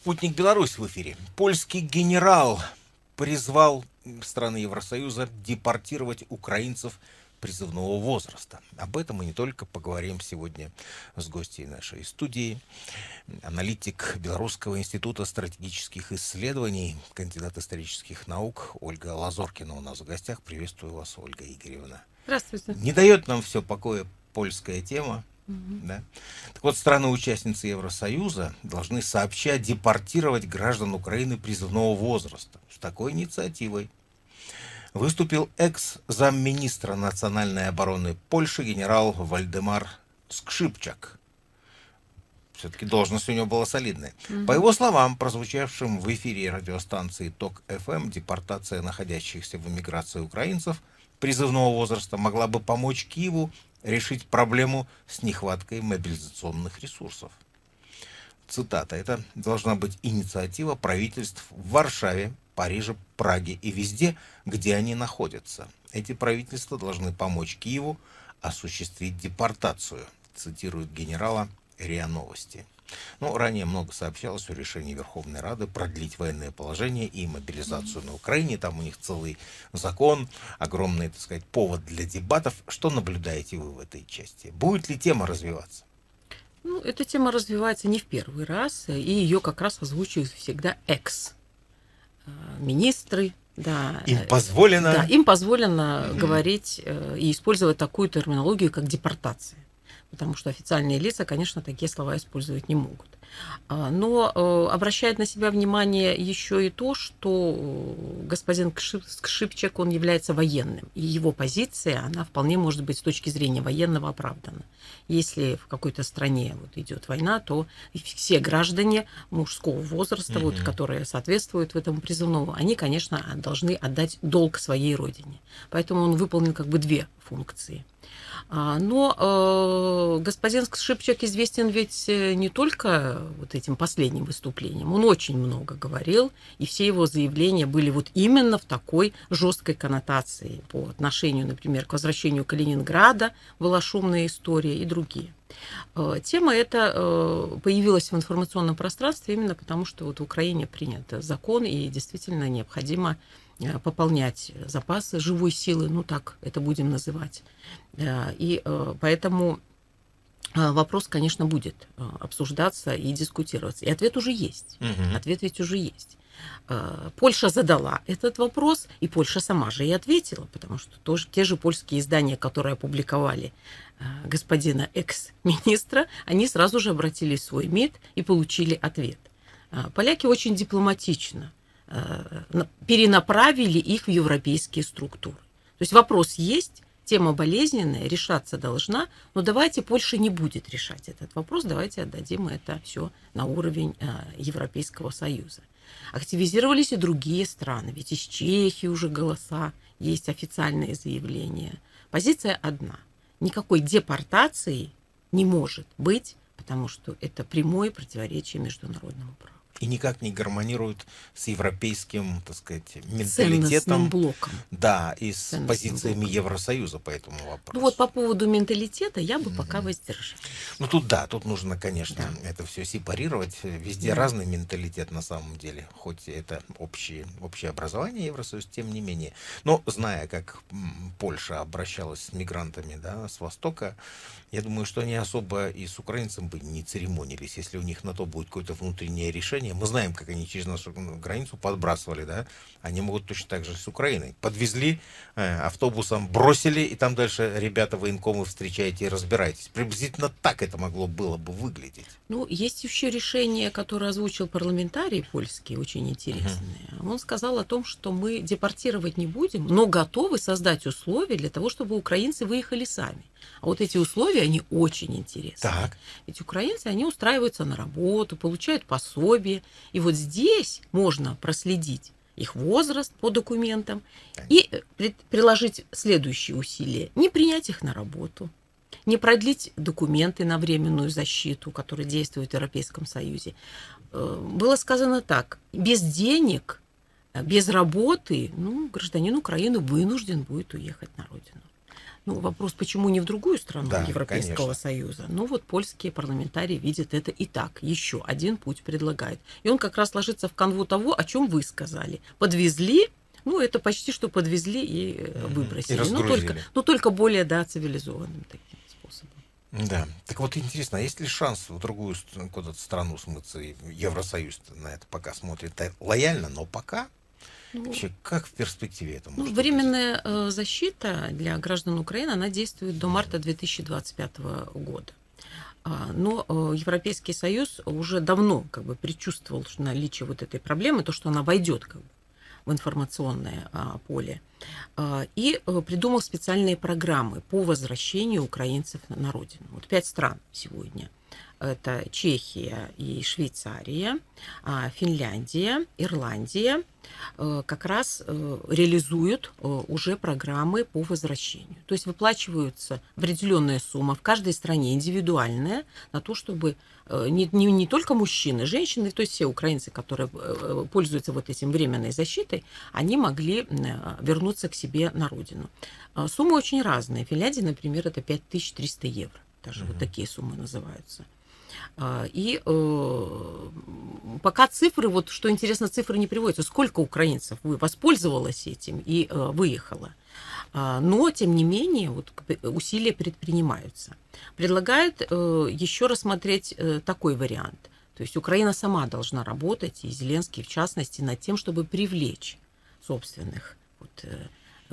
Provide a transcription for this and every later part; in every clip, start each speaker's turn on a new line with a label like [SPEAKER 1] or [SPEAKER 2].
[SPEAKER 1] Спутник Беларусь в эфире. Польский генерал призвал страны Евросоюза депортировать украинцев призывного возраста. Об этом мы не только поговорим сегодня с гостьей нашей студии. Аналитик Белорусского института стратегических исследований, кандидат исторических наук Ольга Лазоркина у нас в гостях. Приветствую вас, Ольга Игоревна.
[SPEAKER 2] Здравствуйте.
[SPEAKER 1] Не дает нам все покоя польская тема. Да? Так вот, страны-участницы Евросоюза должны сообща депортировать граждан Украины призывного возраста. С такой инициативой выступил экс-замминистра национальной обороны Польши генерал Вальдемар Скшипчак. Все-таки должность у него была солидная. Угу. По его словам, прозвучавшим в эфире радиостанции TOK FM, депортация находящихся в эмиграции украинцев призывного возраста могла бы помочь Киеву решить проблему с нехваткой мобилизационных ресурсов. Цитата. Это должна быть инициатива правительств в Варшаве, Париже, Праге и везде, где они находятся. Эти правительства должны помочь Киеву осуществить депортацию, цитирует генерала РИА Новости. Ну, ранее много сообщалось о решении Верховной Рады продлить военное положение и мобилизацию на Украине. Там у них целый закон, огромный, так сказать, повод для дебатов. Что наблюдаете вы в этой части? Будет ли тема развиваться?
[SPEAKER 2] Ну, эта тема развивается не в первый раз, и ее как раз озвучивают всегда экс-министры, э, да.
[SPEAKER 1] Им позволено?
[SPEAKER 2] Да, им позволено mm-hmm. говорить э, и использовать такую терминологию, как депортация потому что официальные лица, конечно, такие слова использовать не могут. А, но э, обращает на себя внимание еще и то, что э, господин Кшипчак, он является военным, и его позиция, она вполне может быть с точки зрения военного оправдана. Если в какой-то стране вот идет война, то все граждане мужского возраста, mm-hmm. вот, которые соответствуют в этом призывному, они, конечно, должны отдать долг своей родине. Поэтому он выполнил как бы две функции. А, но э, господин Шипчак известен ведь э, не только вот этим последним выступлением. Он очень много говорил, и все его заявления были вот именно в такой жесткой коннотации по отношению, например, к возвращению Калининграда, была шумная история и другие. Э, тема эта появилась в информационном пространстве именно потому, что вот в Украине принят закон, и действительно необходимо Э, пополнять запасы живой силы, ну так это будем называть. Э, и э, поэтому вопрос, конечно, будет обсуждаться и дискутироваться. И ответ уже есть. Угу. Ответ ведь уже есть. Польша задала этот вопрос, и Польша сама же и ответила, потому что тоже, те же польские издания, которые опубликовали господина экс-министра, они сразу же обратились в свой МИД и получили ответ. Поляки очень дипломатично перенаправили их в европейские структуры. То есть вопрос есть, тема болезненная, решаться должна, но давайте Польша не будет решать этот вопрос, давайте отдадим это все на уровень э, Европейского Союза. Активизировались и другие страны, ведь из Чехии уже голоса, есть официальные заявления. Позиция одна. Никакой депортации не может быть, потому что это прямое противоречие международному праву
[SPEAKER 1] и никак не гармонируют с европейским, так сказать, менталитетом.
[SPEAKER 2] блоком.
[SPEAKER 1] Да, и с Ценностным позициями блоком. Евросоюза по этому вопросу.
[SPEAKER 2] Ну вот по поводу менталитета я бы mm-hmm. пока воздержалась.
[SPEAKER 1] Ну тут да, тут нужно, конечно, да. это все сепарировать. Везде да. разный менталитет на самом деле, хоть это общее, общее образование Евросоюз, тем не менее. Но зная, как Польша обращалась с мигрантами да, с Востока, я думаю, что они особо и с украинцем бы не церемонились, если у них на то будет какое-то внутреннее решение. Мы знаем, как они через нашу границу подбрасывали, да? Они могут точно так же с Украиной. Подвезли э, автобусом, бросили, и там дальше ребята военкомы встречаете и разбирайтесь. Приблизительно так это могло было бы выглядеть.
[SPEAKER 2] Ну, есть еще решение, которое озвучил парламентарий польский, очень интересное. Угу. Он сказал о том, что мы депортировать не будем, но готовы создать условия для того, чтобы украинцы выехали сами. А вот эти условия, они очень интересны. Так. Ведь украинцы, они устраиваются на работу, получают пособие. И вот здесь можно проследить их возраст по документам и э, приложить следующие усилия. Не принять их на работу, не продлить документы на временную защиту, которые действуют в Европейском Союзе. Э, было сказано так, без денег, без работы, ну, гражданин Украины вынужден будет уехать на родину. Ну, вопрос, почему не в другую страну
[SPEAKER 1] Да,
[SPEAKER 2] Европейского
[SPEAKER 1] конечно.
[SPEAKER 2] Союза? Ну, вот польские парламентарии видят это и так. Еще один путь предлагает. И он как раз ложится в канву того, о чем вы сказали. Подвезли, ну, это почти что подвезли и э, выбросили.
[SPEAKER 1] И
[SPEAKER 2] но, только, но только более, да, цивилизованным таким способом.
[SPEAKER 1] Да. Так вот интересно, а есть ли шанс в другую куда-то страну смыться? Евросоюз на это пока смотрит так лояльно, но пока
[SPEAKER 2] Ну,
[SPEAKER 1] вообще как в перспективе это
[SPEAKER 2] Ну,
[SPEAKER 1] может быть?
[SPEAKER 2] временная э, защита для граждан Украины, она действует до марта 2025 года. А, Но э, Европейский Союз уже давно как бы предчувствовал наличие вот этой проблемы, то, что она войдет как бы, в информационное а, поле, А, и э, придумал специальные программы по возвращению украинцев на родину. Вот пять стран сегодня. Это Чехия и Швейцария, а, Финляндия, Ирландия, э, как раз э, реализуют э, уже программы по возвращению. То есть выплачиваются определенная сумма в каждой стране индивидуальная на то, чтобы не, не, не только мужчины, женщины, то есть все украинцы, которые пользуются вот этим временной защитой, они могли вернуться к себе на родину. А Суммы очень разные. В Финляндии, например, это 5300 евро. Даже вот
[SPEAKER 1] Мгм.
[SPEAKER 2] такие суммы называются. А, И э, пока цифры, вот что интересно, цифры не приводятся. Сколько украинцев воспользовалось этим и э, выехало. А, Но, тем не менее, вот к- усилия предпринимаются. Предлагают э, еще рассмотреть э, такой вариант. То есть Украина сама должна работать, и Зеленский в частности, над тем, чтобы привлечь собственных вот, э,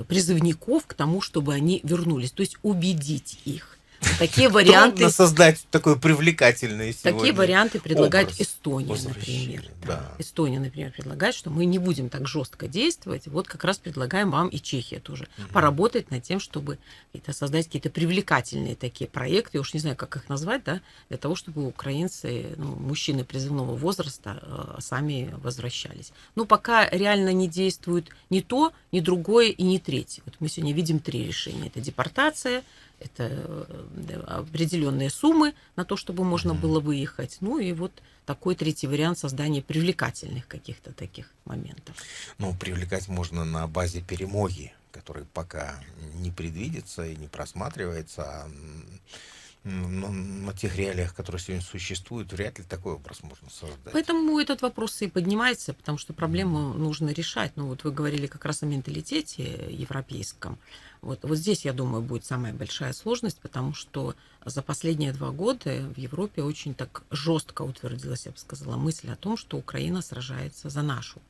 [SPEAKER 2] призывников к тому, чтобы они вернулись. То есть убедить их. Такие варианты
[SPEAKER 1] Трудно создать такой привлекательный
[SPEAKER 2] Такие
[SPEAKER 1] сегодня
[SPEAKER 2] варианты предлагает
[SPEAKER 1] образ
[SPEAKER 2] Эстония, например.
[SPEAKER 1] да.
[SPEAKER 2] Эстония, например, предлагает, что мы не будем так жестко действовать. Вот как раз предлагаем вам и Чехия тоже
[SPEAKER 1] Мгм.
[SPEAKER 2] поработать над тем, чтобы какие-то создать какие-то привлекательные такие проекты, я уж не знаю, как их назвать, да, для того, чтобы украинцы, ну, мужчины призывного возраста э, сами возвращались. Но пока реально не действует ни то, ни другое и ни третье. Вот мы сегодня видим три решения. Это депортация, это э, определенные суммы на то, чтобы можно
[SPEAKER 1] Мгм.
[SPEAKER 2] было выехать. Ну и вот такой третий вариант создания привлекательных каких-то таких моментов.
[SPEAKER 1] Ну, привлекать можно на базе перемоги, который пока не предвидится и не просматривается. а, на тех реалиях, которые сегодня существуют, вряд ли такой образ можно создать.
[SPEAKER 2] Поэтому этот вопрос и поднимается, потому что проблему нужно решать. Ну вот вы говорили как раз о менталитете европейском. Вот, вот здесь, я думаю, будет самая большая сложность, потому что за последние два года в Европе очень так жестко утвердилась, я бы сказала, мысль о том, что Украина сражается за нашу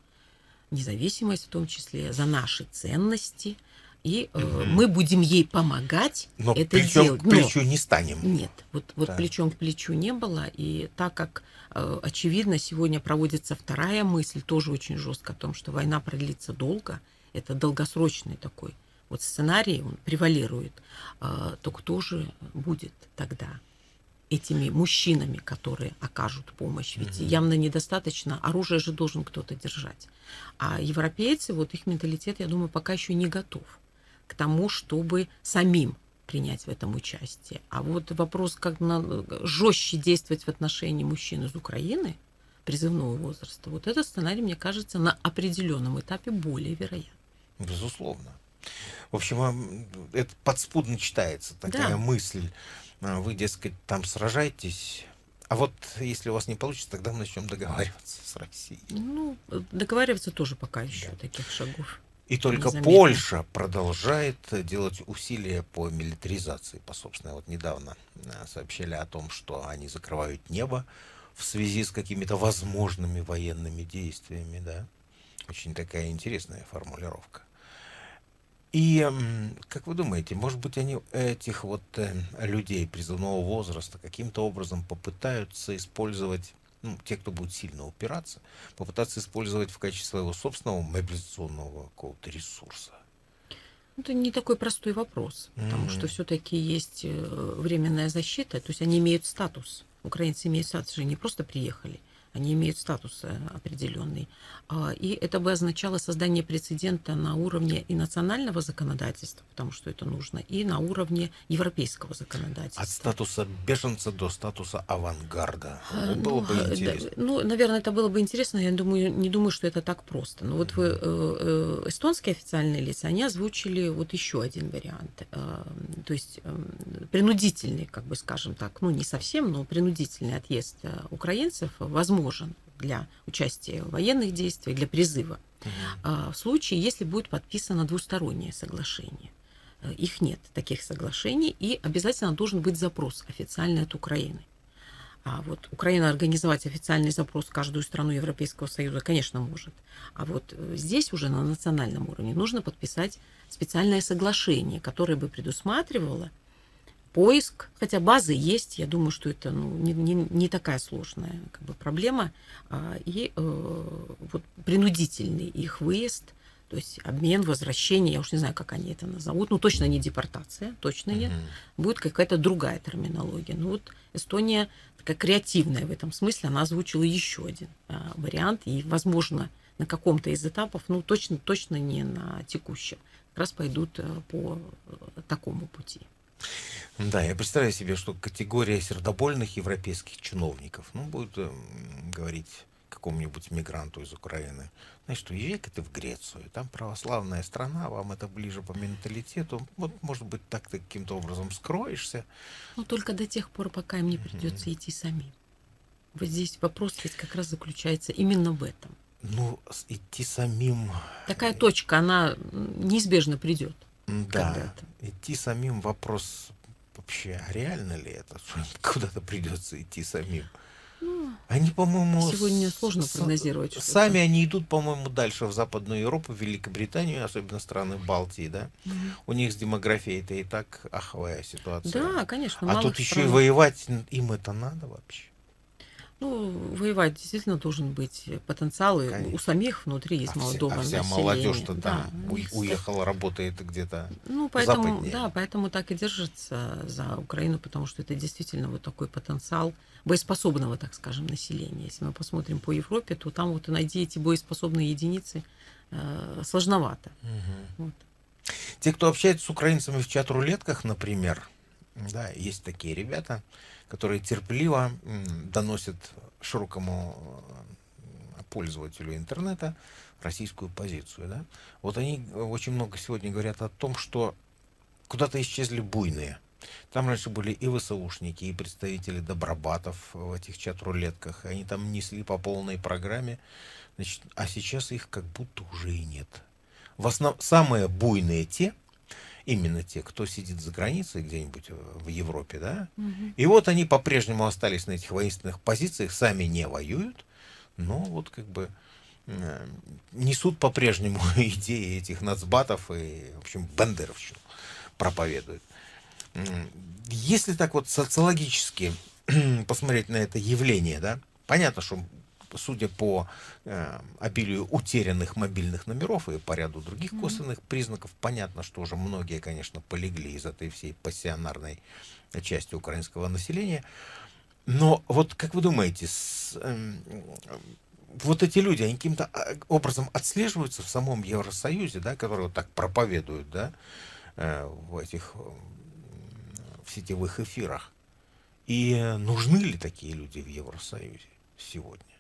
[SPEAKER 2] независимость в том числе, за наши ценности, и э,
[SPEAKER 1] Мгм.
[SPEAKER 2] мы будем ей помогать
[SPEAKER 1] Но
[SPEAKER 2] это
[SPEAKER 1] плечом
[SPEAKER 2] делать.
[SPEAKER 1] к
[SPEAKER 2] Но-
[SPEAKER 1] плечу не станем.
[SPEAKER 2] нет, вот, вот
[SPEAKER 1] Да.
[SPEAKER 2] плечом к плечу не было. И так как, э, очевидно, сегодня проводится вторая мысль, тоже очень жестко, о том, что война продлится долго, это долгосрочный такой вот сценарий, он превалирует, э, то кто же будет тогда этими мужчинами, которые окажут помощь? Ведь
[SPEAKER 1] Мгм.
[SPEAKER 2] явно недостаточно, оружие же должен кто-то держать. А европейцы, вот их менталитет, я думаю, пока еще не готов к тому, чтобы самим принять в этом участие. А вот вопрос, как на, жестче действовать в отношении мужчин из Украины призывного возраста, вот этот сценарий, мне кажется, на определенном этапе более вероятен.
[SPEAKER 1] Безусловно. В общем, это подспудно читается такая
[SPEAKER 2] Да.
[SPEAKER 1] мысль. А, Вы, дескать, там сражаетесь, а вот если у вас не получится, тогда мы начнем договариваться с Россией.
[SPEAKER 2] Ну, договариваться тоже пока еще
[SPEAKER 1] Да.
[SPEAKER 2] таких шагов.
[SPEAKER 1] И только
[SPEAKER 2] Незаметно.
[SPEAKER 1] Польша продолжает э, делать усилия по милитаризации, по собственной. Вот недавно э, сообщили о том, что они закрывают небо в связи с какими-то возможными военными действиями, да. Очень такая интересная формулировка. И как вы думаете, может быть, они этих вот э, людей призывного возраста каким-то образом попытаются использовать, ну, те, кто будет сильно упираться, попытаться использовать в качестве своего собственного мобилизационного какого-то ресурса?
[SPEAKER 2] Это не такой простой вопрос, потому
[SPEAKER 1] Мгм.
[SPEAKER 2] что все-таки есть э, временная защита, то есть они имеют статус. Украинцы имеют статус, же не просто приехали. Они имеют статус э, определенный. А, и это бы означало создание прецедента на уровне и национального законодательства, потому что это нужно, и на уровне европейского законодательства.
[SPEAKER 1] От статуса беженца до статуса авангарда. А, ну, было бы интересно.
[SPEAKER 2] Да, ну, наверное, это было бы интересно. Я думаю, не думаю, что это так просто. Но вот вы, э, э, эстонские официальные лица, они озвучили вот еще один вариант. То есть принудительный, как бы скажем так, ну не совсем, но принудительный отъезд украинцев возможно возможен для участия в военных действиях, для призыва, угу. в случае, если будет подписано двустороннее соглашение. Э, их нет, таких соглашений, и обязательно должен быть запрос официальный от Украины. А вот Украина организовать официальный запрос в каждую страну Европейского Союза, конечно, может. А вот э, здесь уже на национальном уровне нужно подписать специальное соглашение, которое бы предусматривало поиск, хотя базы есть, я думаю, что это ну, не, не, не такая сложная как бы, проблема, а, и э, вот принудительный их выезд, то есть обмен, возвращение, я уж не знаю, как они это назовут, ну точно не депортация, точно нет, mm-hmm. будет какая-то другая терминология. Ну вот Эстония такая креативная в этом смысле, она озвучила еще один а, вариант, и, возможно, на каком-то из этапов, ну точно, точно не на текущем, как раз пойдут э, по э, такому пути.
[SPEAKER 1] Да, я представляю себе, что категория сердобольных европейских чиновников, ну, будет э, говорить какому-нибудь мигранту из Украины, знаешь, что езжай-ка ты в Грецию, там православная страна, вам это ближе по менталитету, вот, может быть, так ты каким-то образом скроешься.
[SPEAKER 2] Ну, только до тех пор, пока им не придется mm-hmm. идти самим. Вот здесь вопрос ведь как раз заключается именно в этом.
[SPEAKER 1] Ну, идти самим...
[SPEAKER 2] Такая точка, она неизбежно придет.
[SPEAKER 1] Да, идти самим вопрос вообще, реально ли это, куда-то придется идти самим? Ну, они, по-моему,
[SPEAKER 2] сегодня сложно прогнозировать.
[SPEAKER 1] Что сами они идут, по-моему, дальше в Западную Европу, в Великобританию, особенно страны Балтии, да. Угу. У них с демографией это и так аховая ситуация.
[SPEAKER 2] Да, конечно.
[SPEAKER 1] А тут еще и воевать им это надо вообще.
[SPEAKER 2] Ну, воевать действительно должен быть потенциал, и у самих внутри есть а молодого
[SPEAKER 1] а вся молодежь-то да, там уехала, работает где-то
[SPEAKER 2] Ну, поэтому, западнее. да, поэтому так и держится за Украину, потому что это действительно вот такой потенциал боеспособного, так скажем, населения. Если мы посмотрим по Европе, то там вот найти эти боеспособные единицы э, сложновато. Угу. Вот.
[SPEAKER 1] Те, кто общается с украинцами в чат-рулетках, например, да, есть такие ребята, которые терпеливо доносят широкому э, пользователю интернета российскую позицию. Да? Вот они очень много сегодня говорят о том, что куда-то исчезли буйные. Там раньше были и ВСУшники, и представители добробатов в этих чат-рулетках. Они там несли по полной программе. Значит, а сейчас их как будто уже и нет. В основном самые буйные те, именно те, кто сидит за границей где-нибудь э, в Европе, да, угу. и вот они по-прежнему остались на этих воинственных позициях, сами не воюют, но вот как бы э, несут по-прежнему идеи этих нацбатов и, в общем, бендеровщину проповедуют. Если так вот социологически посмотреть на это явление, да, понятно, что судя по э, обилию утерянных мобильных номеров и по ряду других косвенных признаков, понятно, что уже многие, конечно, полегли из этой всей пассионарной части украинского населения. Но вот как вы думаете, с, э, вот эти люди, они каким-то а, образом отслеживаются в самом Евросоюзе, да, которые вот так проповедуют, да, э, в этих в сетевых эфирах. И нужны ли такие люди в Евросоюзе сегодня?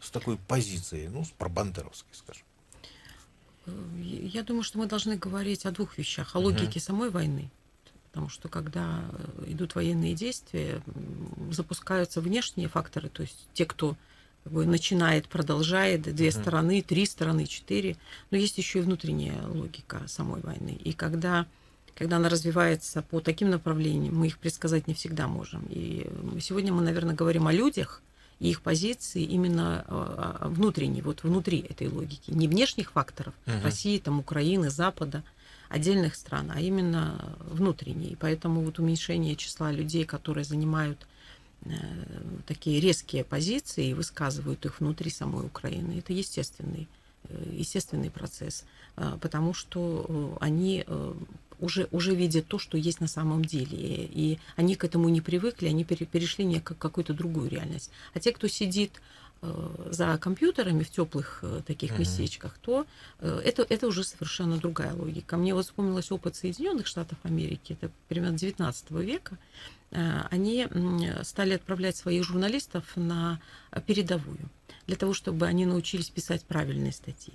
[SPEAKER 1] С такой позицией, ну, с пробандеровской, скажем?
[SPEAKER 2] Я думаю, что мы должны говорить о двух вещах. О логике угу. самой войны. Потому что когда идут военные действия, запускаются внешние факторы, то есть те, кто как бы, начинает, продолжает, две uh стороны, три стороны, четыре. Но есть еще и внутренняя логика самой войны. И когда, когда она развивается по таким направлениям, мы их предсказать не всегда можем. И сегодня мы, наверное, говорим о людях, и их позиции именно а, а, внутренней, вот внутри этой логики. Не внешних факторов uh-huh. России, там, Украины, Запада, отдельных стран, а именно внутренней. И поэтому вот уменьшение числа людей, которые занимают э, такие резкие позиции и высказывают их внутри самой Украины, это естественный, э, естественный процесс, э, потому что они уже, уже видят то, что есть на самом деле. И они к этому не привыкли, они перешли не как какую-то другую реальность. А те, кто сидит э, за компьютерами в теплых э, таких mm-hmm. местечках, то это, это уже совершенно другая логика. Мне вот вспомнилось опыт Соединенных Штатов Америки, это примерно 19 века. Они стали отправлять своих журналистов на передовую, для того, чтобы они научились писать правильные статьи.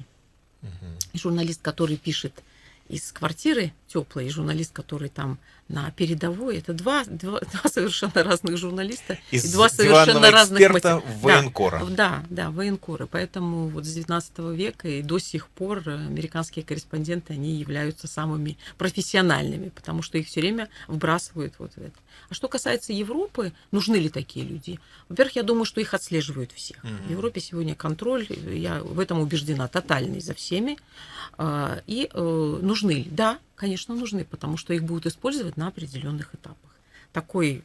[SPEAKER 2] Mm-hmm. И журналист, который пишет из квартиры теплой, и журналист, который там на передовой, это два, два, два совершенно разных журналиста
[SPEAKER 1] из
[SPEAKER 2] и два совершенно разных
[SPEAKER 1] матери... военкора.
[SPEAKER 2] Да, да, да, военкоры. Поэтому вот с 19 века и до сих пор американские корреспонденты, они являются самыми профессиональными, потому что их все время вбрасывают вот в это. А что касается Европы, нужны ли такие люди? Во-первых, я думаю, что их отслеживают всех. Mm-hmm. В Европе сегодня контроль, я в этом убеждена, тотальный за всеми. А, и э, нужны ли? Да, конечно, нужны, потому что их будут использовать на определенных этапах. Такой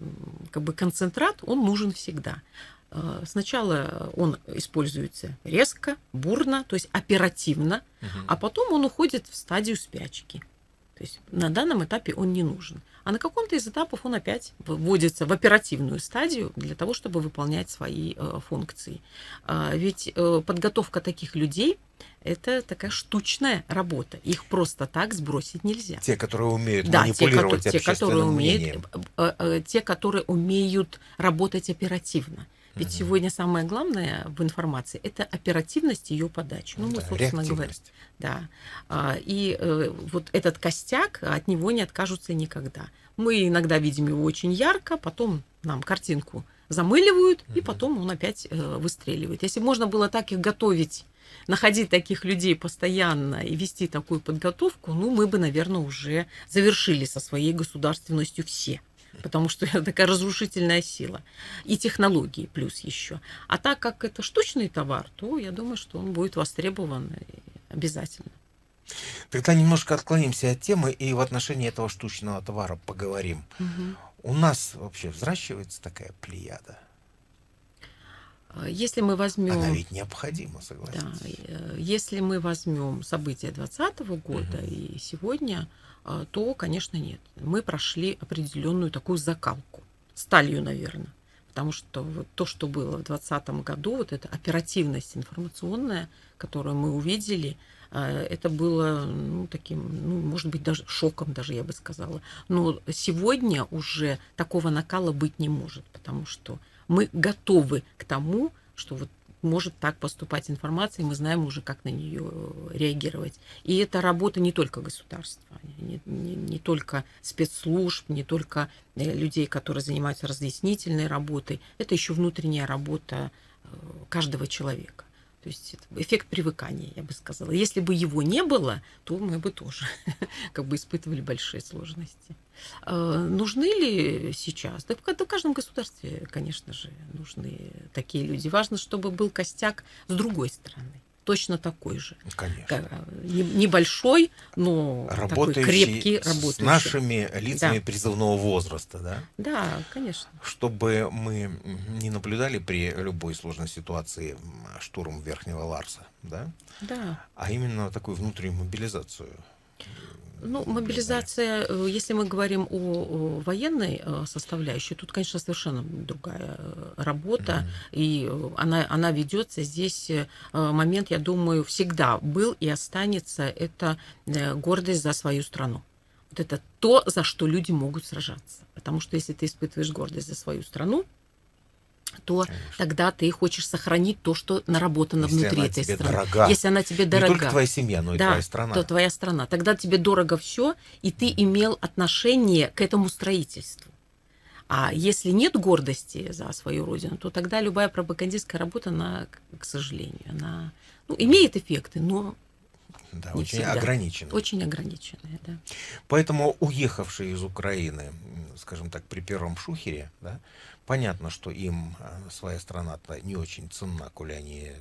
[SPEAKER 2] как бы концентрат, он нужен всегда. А, сначала он используется резко, бурно, то есть оперативно, угу. а потом он уходит в стадию спячки. То есть на данном этапе он не нужен. А на каком-то из этапов он опять вводится в оперативную стадию для того, чтобы выполнять свои э, функции. А, ведь э, подготовка таких людей это такая штучная работа. Их просто так сбросить нельзя.
[SPEAKER 1] Те, которые умеют да, манипулировать те, те, которые
[SPEAKER 2] умеют, э, те, которые умеют работать оперативно. Ведь угу. сегодня самое главное в информации это оперативность ее подачи. Ну,
[SPEAKER 1] мы, да, собственно говоря.
[SPEAKER 2] Да. А, и э, вот этот костяк, от него не откажутся никогда. Мы иногда видим его очень ярко, потом нам картинку замыливают, угу. и потом он опять э, выстреливает. Если можно было так их готовить, находить таких людей постоянно и вести такую подготовку, ну, мы бы, наверное, уже завершили со своей государственностью все потому что это такая разрушительная сила. И технологии плюс еще. А так как это штучный товар, то я думаю, что он будет востребован обязательно.
[SPEAKER 1] Тогда немножко отклонимся от темы и в отношении этого штучного товара поговорим. Угу. У нас вообще взращивается такая плеяда?
[SPEAKER 2] Если мы возьмем...
[SPEAKER 1] Она ведь необходима, согласитесь. Да,
[SPEAKER 2] э, если мы возьмем события 2020 года угу. и сегодня, а, то, конечно, нет. Мы прошли определенную такую закалку. Сталью, наверное. Потому что вот то, что было в 2020 году, вот эта оперативность информационная, которую мы увидели, а, это было ну, таким, ну, может быть, даже шоком, даже я бы сказала. Но сегодня уже такого накала быть не может, потому что мы готовы к тому, что вот может так поступать информация, и мы знаем уже, как на нее э, реагировать. И это работа не только государства, не, не, не только спецслужб, не только э, людей, которые занимаются разъяснительной работой, это еще внутренняя работа э, каждого человека. То есть это эффект привыкания, я бы сказала. Если бы его не было, то мы бы тоже как бы испытывали большие сложности. А, нужны ли сейчас? Да в каждом государстве, конечно же, нужны такие люди. Важно, чтобы был костяк с другой стороны точно такой же.
[SPEAKER 1] Конечно.
[SPEAKER 2] Небольшой, но
[SPEAKER 1] работающий такой крепкий, работающий. С нашими лицами да. призывного возраста, да?
[SPEAKER 2] Да, конечно.
[SPEAKER 1] Чтобы мы не наблюдали при любой сложной ситуации штурм Верхнего Ларса, да?
[SPEAKER 2] Да.
[SPEAKER 1] А именно такую внутреннюю мобилизацию
[SPEAKER 2] ну, мобилизация, э, если мы говорим о, военной э, составляющей, тут, конечно, совершенно другая э, работа, mm-hmm. и она, она ведется здесь. Момент, я думаю, всегда был и останется. Это гордость за свою страну. Вот это то, за что люди могут сражаться. Потому что если ты испытываешь гордость за свою страну, то Конечно. тогда ты хочешь сохранить то, что наработано
[SPEAKER 1] Если
[SPEAKER 2] внутри этой страны.
[SPEAKER 1] Дорога.
[SPEAKER 2] Если она тебе дорога.
[SPEAKER 1] Не только твоя семья, но и
[SPEAKER 2] да,
[SPEAKER 1] твоя страна.
[SPEAKER 2] То твоя страна. Тогда тебе дорого все, и ты имел отношение к этому строительству. А если нет гордости за свою родину, то тогда любая пропагандистская работа, она, к сожалению, она ну, имеет эффекты, но
[SPEAKER 1] да, не очень всегда. ограниченные.
[SPEAKER 2] Очень ограниченные, да.
[SPEAKER 1] Поэтому уехавшие из Украины, скажем так, при первом шухере, да, Понятно, что им а, своя страна-то не очень ценна, коли они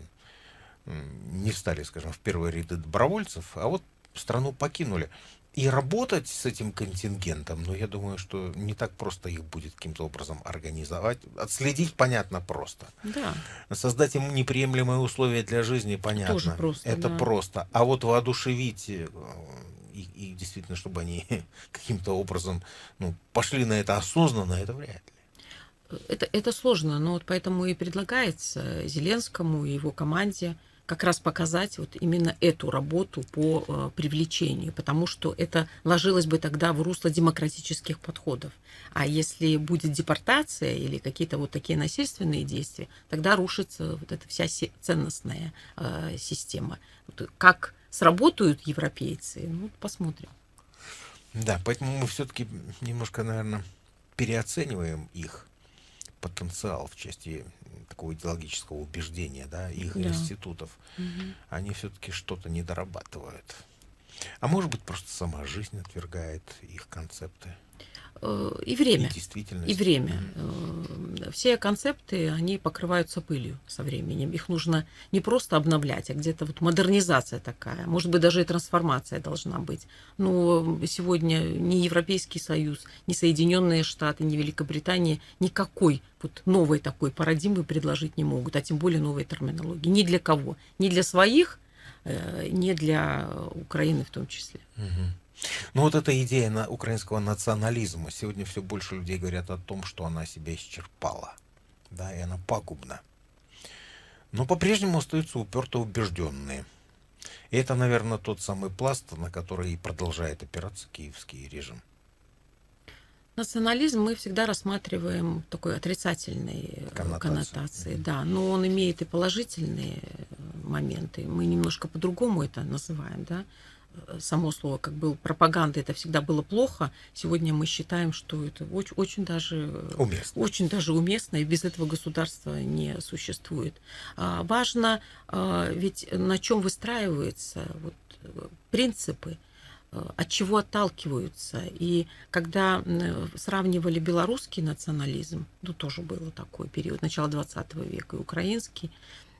[SPEAKER 1] не встали, скажем, в первые ряды добровольцев, а вот страну покинули. И работать с этим контингентом, ну, я думаю, что не так просто их будет каким-то образом организовать. Отследить, понятно, просто.
[SPEAKER 2] Да.
[SPEAKER 1] Создать им неприемлемые условия для жизни, понятно.
[SPEAKER 2] Тоже просто,
[SPEAKER 1] Это
[SPEAKER 2] да.
[SPEAKER 1] просто. А вот воодушевить э, и, и действительно, чтобы они каким-то образом ну, пошли на это осознанно, это вряд ли.
[SPEAKER 2] Это, это сложно, но вот поэтому и предлагается Зеленскому и его команде как раз показать вот именно эту работу по э, привлечению, потому что это ложилось бы тогда в русло демократических подходов. А если будет депортация или какие-то вот такие насильственные действия, тогда рушится вот эта вся ценностная э, система. Вот как сработают европейцы, ну, посмотрим.
[SPEAKER 1] Да, поэтому мы все-таки немножко, наверное, переоцениваем их потенциал в части такого идеологического убеждения, да, их да. институтов, угу. они все-таки что-то не дорабатывают. А может быть, просто сама жизнь отвергает их концепты.
[SPEAKER 2] Э, и время. И, и время. Mm-hmm. Все концепты, они покрываются пылью со временем. Их нужно не просто обновлять, а где-то вот модернизация такая. Может быть, даже и трансформация должна быть. Но сегодня ни Европейский Союз, ни Соединенные Штаты, ни Великобритания никакой вот новой такой парадигмы предложить не могут, а тем более новой терминологии. Ни для кого. Ни для своих, э, ни для Украины в том числе.
[SPEAKER 1] Mm-hmm. Ну вот эта идея на украинского национализма, сегодня все больше людей говорят о том, что она себя исчерпала, да, и она пагубна. Но по-прежнему остаются уперто убежденные. И это, наверное, тот самый пласт, на который и продолжает опираться киевский режим.
[SPEAKER 2] Национализм мы всегда рассматриваем такой отрицательной коннотации. коннотации, да, но он имеет и положительные моменты. Мы немножко по-другому это называем, да само слово, как был пропаганда, это всегда было плохо. Сегодня мы считаем, что это очень, очень даже уместно. очень даже уместно, и без этого государства не существует. А, важно, а, ведь на чем выстраиваются вот, принципы, а, от чего отталкиваются. И когда сравнивали белорусский национализм, ну тоже было такой период, начала 20 века, и украинский,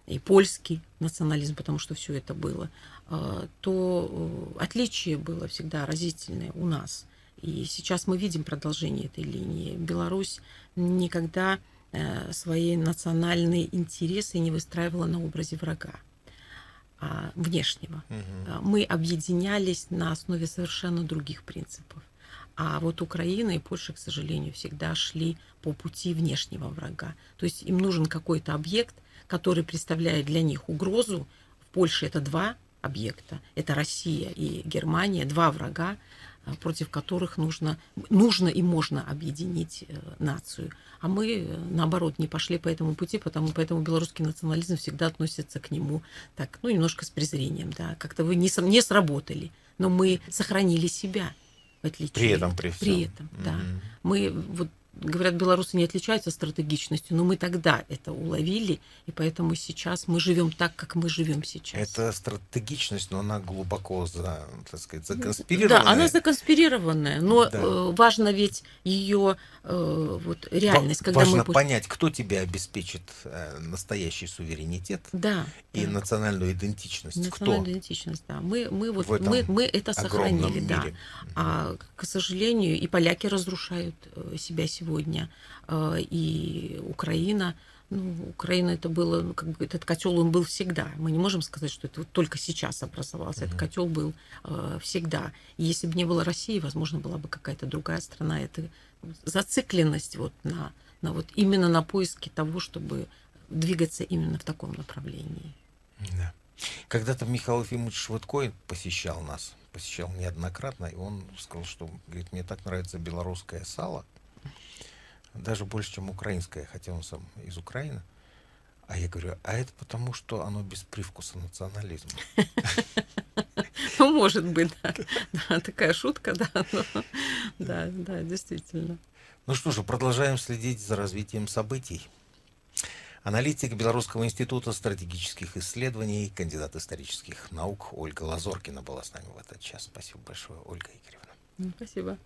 [SPEAKER 2] и польский национализм, потому что все это было, а, то э, отличие было всегда разительное у нас. И сейчас мы видим продолжение этой линии. Беларусь никогда э, свои национальные интересы не выстраивала на образе врага а, внешнего. Угу. Мы объединялись на основе совершенно других принципов. А вот Украина и Польша, к сожалению, всегда шли по пути внешнего врага. То есть им нужен какой-то объект, который представляет для них угрозу. В Польше это два объекта. Это Россия и Германия, два врага, э, против которых нужно, нужно и можно объединить э, нацию. А мы, э, наоборот, не пошли по этому пути, потому поэтому белорусский национализм всегда относится к нему так, ну, немножко с презрением, да. Как-то вы не, не сработали, но мы сохранили себя. В отличие,
[SPEAKER 1] при этом, при всем.
[SPEAKER 2] При этом, да. Mm-hmm. Мы вот говорят, белорусы не отличаются стратегичностью, но мы тогда это уловили, и поэтому сейчас мы живем так, как мы живем сейчас.
[SPEAKER 1] Это стратегичность, но она глубоко за, так сказать, законспирированная.
[SPEAKER 2] Да, она законспирированная, но да. Э, важно ведь ее э, вот реальность,
[SPEAKER 1] когда важно мы понять, кто тебе обеспечит э, настоящий суверенитет
[SPEAKER 2] да,
[SPEAKER 1] и да. национальную идентичность.
[SPEAKER 2] Национальную
[SPEAKER 1] кто?
[SPEAKER 2] идентичность, да. Мы мы вот мы мы это сохранили, мире. да. А к сожалению, и поляки разрушают себя сегодня сегодня, э, и Украина. Ну, Украина это было, ну, как бы этот котел он был всегда. Мы не можем сказать, что это вот только сейчас образовался. Этот котел был э, всегда. И если бы не было России, возможно, была бы какая-то другая страна. Это зацикленность вот на, на вот именно на поиске того, чтобы двигаться именно в таком направлении.
[SPEAKER 1] Да. Когда-то Михаил Ефимович Швыдкой посещал нас, посещал неоднократно, и он сказал, что говорит, мне так нравится белорусское сало, даже больше, чем украинское, хотя он сам из Украины. А я говорю, а это потому, что оно без привкуса национализма.
[SPEAKER 2] Ну, может быть, да. да. Такая шутка, да. Но, да, да, действительно.
[SPEAKER 1] Ну что же, продолжаем следить за развитием событий. Аналитик Белорусского института стратегических исследований, кандидат исторических наук Ольга Лазоркина была с нами в этот час. Спасибо большое, Ольга Игоревна.
[SPEAKER 2] Спасибо.